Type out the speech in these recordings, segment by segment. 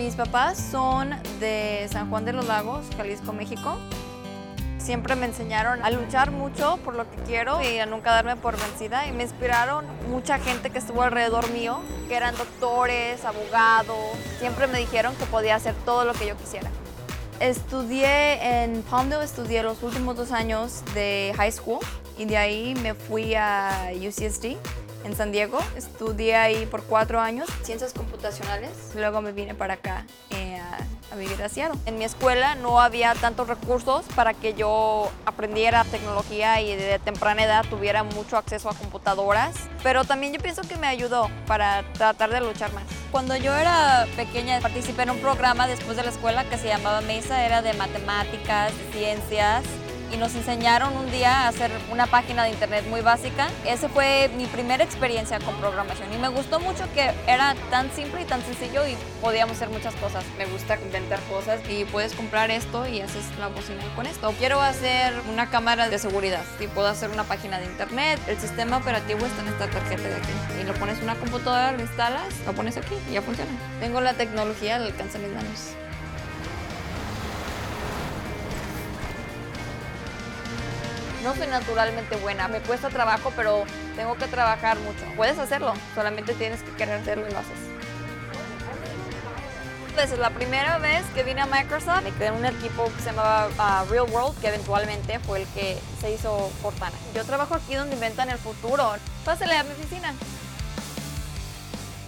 Mis papás son de San Juan de los Lagos, Jalisco, México. Siempre me enseñaron a luchar mucho por lo que quiero y a nunca darme por vencida. Y me inspiraron mucha gente que estuvo alrededor mío, que eran doctores, abogados. Siempre me dijeron que podía hacer todo lo que yo quisiera. Estudié en Palmdale, estudié los últimos dos años de high school y de ahí me fui a UCSD en San Diego. Estudié ahí por cuatro años, ciencias computacionales. Luego me vine para acá eh, a, a, vivir a Seattle. En mi escuela no había tantos recursos para que yo aprendiera tecnología y de temprana edad tuviera mucho acceso a computadoras. Pero también yo pienso que me ayudó para tratar de luchar más. Cuando yo era pequeña participé en un programa después de la escuela que se llamaba Mesa, era de matemáticas, de ciencias y nos enseñaron un día a hacer una página de internet muy básica. Esa fue mi primera experiencia con programación y me gustó mucho que era tan simple y tan sencillo y podíamos hacer muchas cosas. Me gusta inventar cosas y puedes comprar esto y haces la bocina con esto. Quiero hacer una cámara de seguridad y puedo hacer una página de internet. El sistema operativo está en esta tarjeta de aquí y lo pones en una computadora, lo instalas, lo pones aquí y ya funciona. Tengo la tecnología al alcance de mis manos. No soy naturalmente buena, me cuesta trabajo, pero tengo que trabajar mucho. Puedes hacerlo, solamente tienes que querer hacerlo y lo haces. Entonces, la primera vez que vine a Microsoft, me quedé en un equipo que se llamaba uh, Real World, que eventualmente fue el que se hizo Cortana. Yo trabajo aquí donde inventan el futuro. Pásale a mi oficina.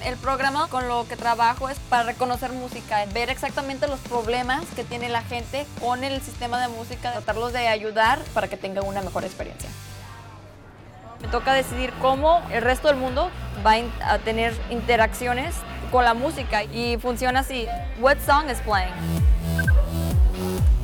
El programa con lo que trabajo es para reconocer música, ver exactamente los problemas que tiene la gente con el sistema de música, tratarlos de ayudar para que tengan una mejor experiencia. Me toca decidir cómo el resto del mundo va a tener interacciones con la música y funciona así. What song is playing?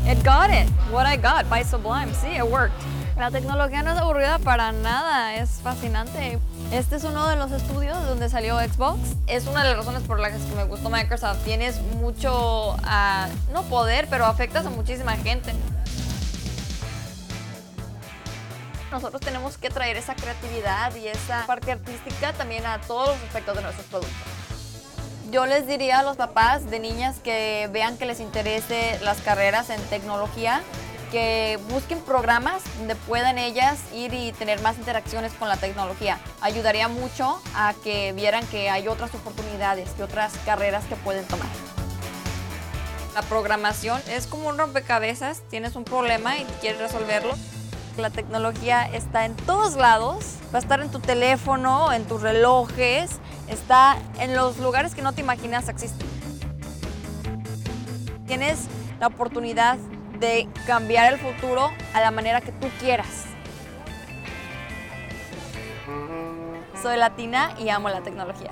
It got it. What I got by Sublime. Sí, it worked. La tecnología no es aburrida para nada, es fascinante. Este es uno de los estudios donde salió Xbox. Es una de las razones por las que me gustó Microsoft. Tienes mucho, uh, no poder, pero afectas a muchísima gente. Nosotros tenemos que traer esa creatividad y esa parte artística también a todos los aspectos de nuestros productos. Yo les diría a los papás de niñas que vean que les interese las carreras en tecnología, que busquen programas donde puedan ellas ir y tener más interacciones con la tecnología. Ayudaría mucho a que vieran que hay otras oportunidades y otras carreras que pueden tomar. La programación es como un rompecabezas, tienes un problema y quieres resolverlo. La tecnología está en todos lados, va a estar en tu teléfono, en tus relojes, está en los lugares que no te imaginas existen. Tienes la oportunidad de cambiar el futuro a la manera que tú quieras. Soy latina y amo la tecnología.